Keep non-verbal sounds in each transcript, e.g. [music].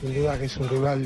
sin duda que es un rival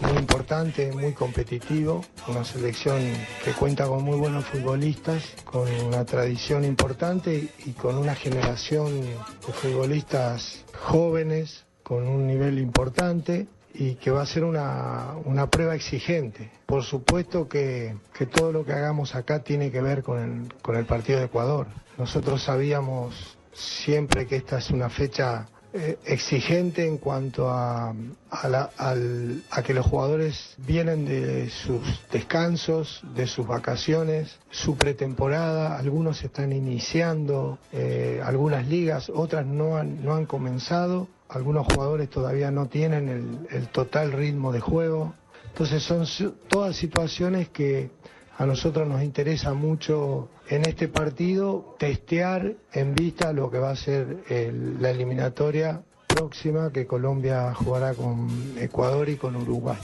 muy importante, muy competitivo, una selección que cuenta con muy buenos futbolistas, con una tradición importante y con una generación de futbolistas jóvenes, con un nivel importante y que va a ser una, una prueba exigente. Por supuesto que, que, todo lo que hagamos acá tiene que ver con el, con el partido de Ecuador. Nosotros sabíamos siempre que esta es una fecha eh, exigente en cuanto a, a, la, al, a, que los jugadores vienen de sus descansos, de sus vacaciones, su pretemporada, algunos están iniciando eh, algunas ligas, otras no han, no han comenzado, algunos jugadores todavía no tienen el, el total ritmo de juego. Entonces son todas situaciones que a nosotros nos interesa mucho en este partido testear en vista lo que va a ser la eliminatoria próxima que Colombia jugará con Ecuador y con Uruguay.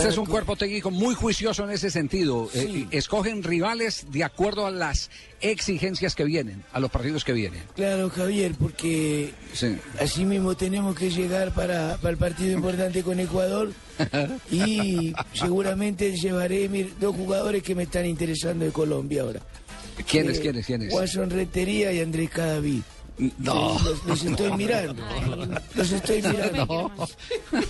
Este es un cuerpo técnico muy juicioso en ese sentido. Sí. Eh, escogen rivales de acuerdo a las exigencias que vienen, a los partidos que vienen. Claro, Javier, porque sí. así mismo tenemos que llegar para, para el partido importante con Ecuador [laughs] y seguramente llevaré mir, dos jugadores que me están interesando de Colombia ahora. ¿Quiénes, eh, quiénes, quiénes? Watson Retería y Andrés Cadavid. No. Los, los, estoy mirando. Los estoy mirando. No.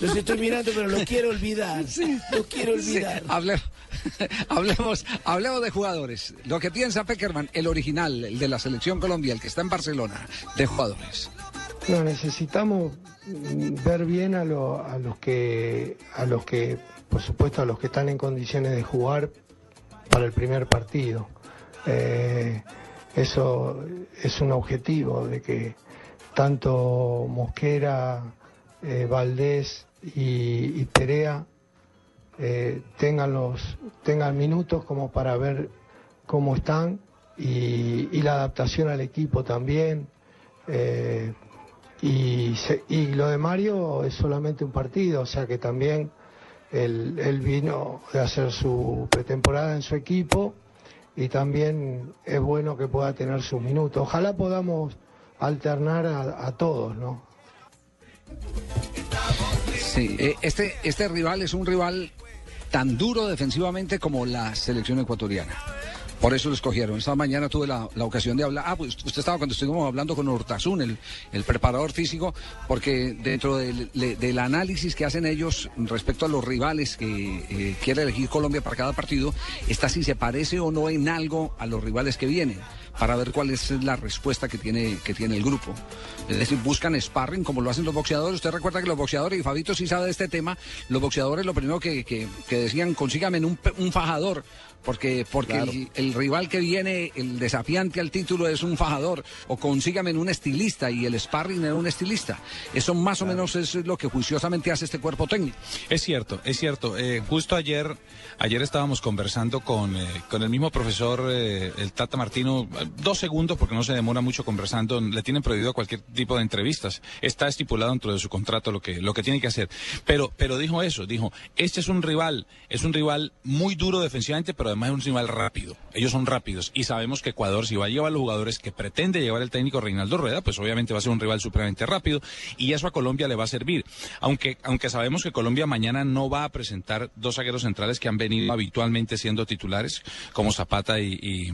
Los estoy mirando, pero los quiero olvidar. Sí. Los quiero olvidar. Sí. Hable, [laughs] hablemos, hablemos de jugadores. Lo que piensa Peckerman, el original, el de la selección Colombia, el que está en Barcelona, de jugadores. No, necesitamos ver bien a, lo, a los que a los que por supuesto a los que están en condiciones de jugar para el primer partido. Eh, eso es un objetivo de que tanto Mosquera, eh, Valdés y, Perea eh, tengan los tengan minutos como para ver cómo están y, y la adaptación al equipo también. Eh, y, se, y, lo de Mario es solamente un partido, o sea que también él, él vino de hacer su pretemporada en su equipo y también es bueno que pueda tener sus minutos. Ojalá podamos alternar a, todos, ¿no? Sí, eh, este, este rival es un rival tan duro defensivamente como la selección ecuatoriana. Por eso lo escogieron. Esta mañana tuve la, la, ocasión de hablar. Ah, pues usted estaba cuando estuvimos hablando con Hortazún, el, el preparador físico, porque dentro del, del, análisis que hacen ellos respecto a los rivales que eh, quiere elegir Colombia para cada partido, está si se parece o no en algo a los rivales que vienen para ver cuál es la respuesta que tiene, que tiene el grupo. Es decir, buscan sparring como lo hacen los boxeadores. Usted recuerda que los boxeadores, y Fabito sí sabe de este tema, los boxeadores lo primero que, que, que decían, consígame un, un fajador, porque, porque claro. el, el, rival que viene, el desafiante al título es un fajador, o consígame un estilista, y el sparring era un estilista. Eso más claro. o menos es lo que juiciosamente hace este cuerpo técnico. Es cierto, es cierto. Eh, justo ayer, ayer estábamos conversando con, eh, con el mismo profesor, eh, el Tata Martino, dos segundos porque no se demora mucho conversando, le tienen prohibido cualquier tipo de entrevistas. Está estipulado dentro de su contrato lo que, lo que tiene que hacer. Pero, pero dijo eso, dijo, este es un rival, es un rival muy duro defensivamente, pero además es un rival rápido. Ellos son rápidos y sabemos que Ecuador, si va a llevar los jugadores que pretende llevar el técnico Reinaldo Rueda, pues obviamente va a ser un rival supremamente rápido y eso a Colombia le va a servir. Aunque, aunque sabemos que Colombia mañana no va a presentar dos zagueros centrales que han venido habitualmente siendo titulares, como Zapata y,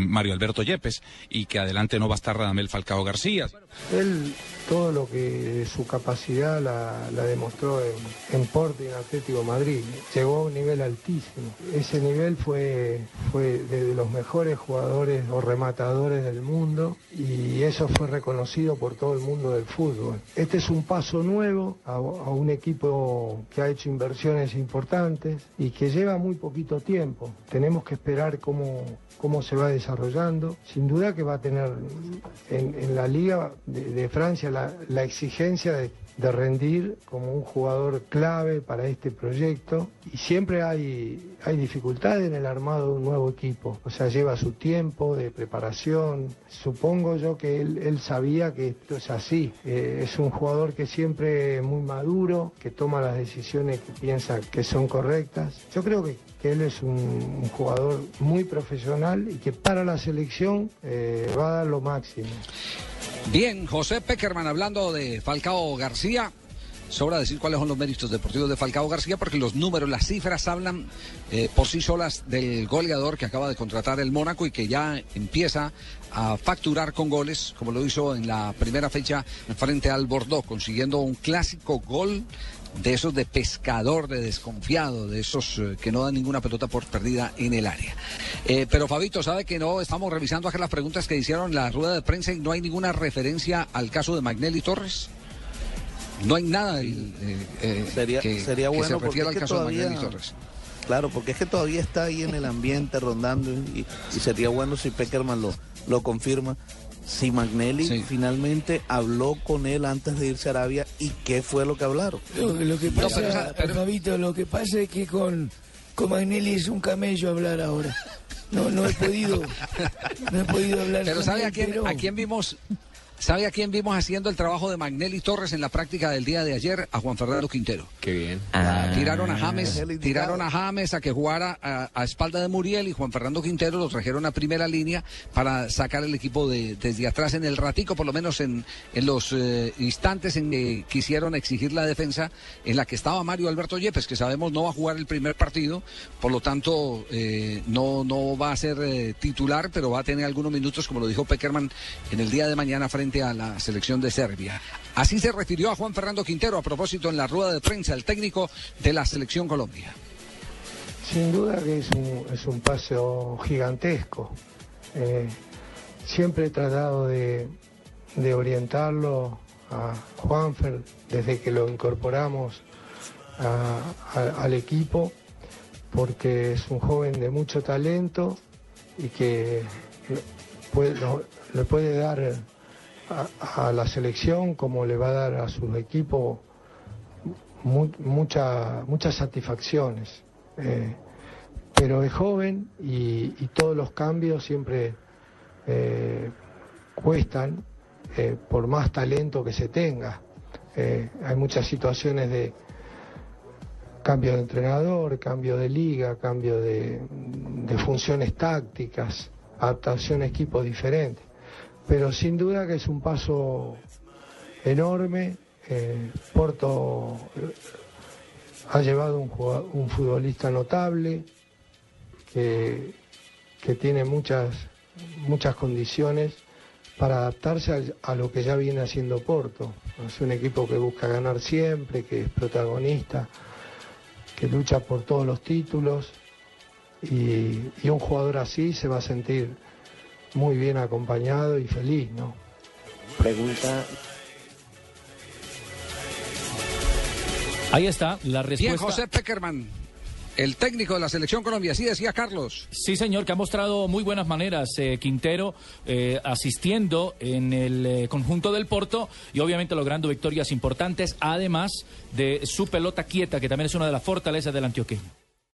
Mario Alberto Yepes, y que adelante no va a estar Radamel Falcao García. Él todo lo que su capacidad la, la demostró en, en Porto y en Atlético Madrid. Llegó a un nivel altísimo. Ese nivel fue, fue de los mejores jugadores o rematadores del mundo y eso fue reconocido por todo el mundo del fútbol. Este es un paso nuevo a, un equipo que ha hecho inversiones importantes y que lleva muy poquito tiempo. Tenemos que esperar cómo, cómo se va desarrollando. Sin duda que va a tener en, la Liga de, de Francia la, la exigencia de, de, rendir como un jugador clave para este proyecto y siempre hay, hay dificultades en el armado de un nuevo equipo. O sea, lleva su tiempo de preparación. Supongo yo que él, él sabía que esto es así. Eh, es un jugador que siempre es muy maduro, que toma las decisiones que piensa que son correctas. Yo creo que que él es un, jugador muy profesional y que para la selección eh, va a dar lo máximo. Bien, José Peckerman hablando de Falcao García. Sobra decir cuáles son los méritos deportivos de Falcao García porque los números, las cifras hablan eh, por sí solas del goleador que acaba de contratar el Mónaco y que ya empieza a facturar con goles, como lo hizo en la primera fecha frente al Bordeaux, consiguiendo un clásico gol de esos de pescador, de desconfiado, de esos eh, que no dan ninguna pelota por perdida en el área. Eh, pero Fabito, ¿sabe que no? Estamos revisando acá las preguntas que hicieron la rueda de prensa y no hay ninguna referencia al caso de Magnelli Torres. No hay nada eh, eh, sería, que, sería bueno que se refiera al porque caso todavía, de Magnelli Torres. Claro, porque es que todavía está ahí en el ambiente rondando y, y sería bueno si Peckerman lo, lo confirma. Si Magnelli Sí. finalmente habló con él antes de irse a Arabia y qué fue lo que hablaron. Lo, lo que No, pasa, pero pero- Fabito, lo que pasa es que con, con Magnelli es un camello hablar ahora. No, no he podido, no he podido hablar Pero ¿sabe a quién, pero- a quién vimos? ¿Sabe a quién vimos haciendo el trabajo de Magnelli Torres en la práctica del día de ayer? A Juan Fernando Quintero. Qué bien. Tiraron a es James, tiraron a James a que jugara a, a espalda de Muriel y Juan Fernando Quintero lo trajeron a primera línea para sacar el equipo de, desde atrás en el ratico, por lo menos en, en los eh, instantes en que quisieron exigir la defensa en la que estaba Mario Alberto Yepes, que sabemos no va a jugar el primer partido, por lo tanto eh, no, no va a ser eh, titular, pero va a tener algunos minutos, como lo dijo Peckerman, en el día de mañana frente a la selección de Serbia. Así se refirió a Juan Fernando Quintero a propósito en la rueda de prensa, el técnico de la selección Colombia. Sin duda que es un, es un paseo gigantesco. Eh, siempre he tratado de, de orientarlo a Juanfer desde que lo incorporamos al equipo, porque es un joven de mucho talento y que puede, le puede dar a, la selección como le va a dar a sus equipos mu- mucha- muchas satisfacciones. Eh, pero es joven y, todos los cambios siempre eh, cuestan eh, por más talento que se tenga. Hay muchas situaciones de cambio de entrenador, cambio de liga, cambio de, de funciones tácticas, adaptación a equipos diferentes. Pero sin duda que es un paso enorme. Eh, Porto eh, ha llevado un, jugado- un futbolista notable que, que tiene muchas, muchas condiciones para adaptarse a, a lo que ya viene haciendo Porto. Es un equipo que busca ganar siempre, que es protagonista, que lucha por todos los títulos y, y un jugador así se va a sentir muy bien acompañado y feliz, ¿no? Pregunta Ahí está la Bien, respuesta. José Peckerman, el técnico de la selección Colombia, así decía Carlos. Sí, señor, que ha mostrado muy buenas maneras eh, Quintero eh, asistiendo en el eh, conjunto del Porto y obviamente logrando victorias importantes, además de su pelota quieta, que también es una de las fortalezas del antioqueño.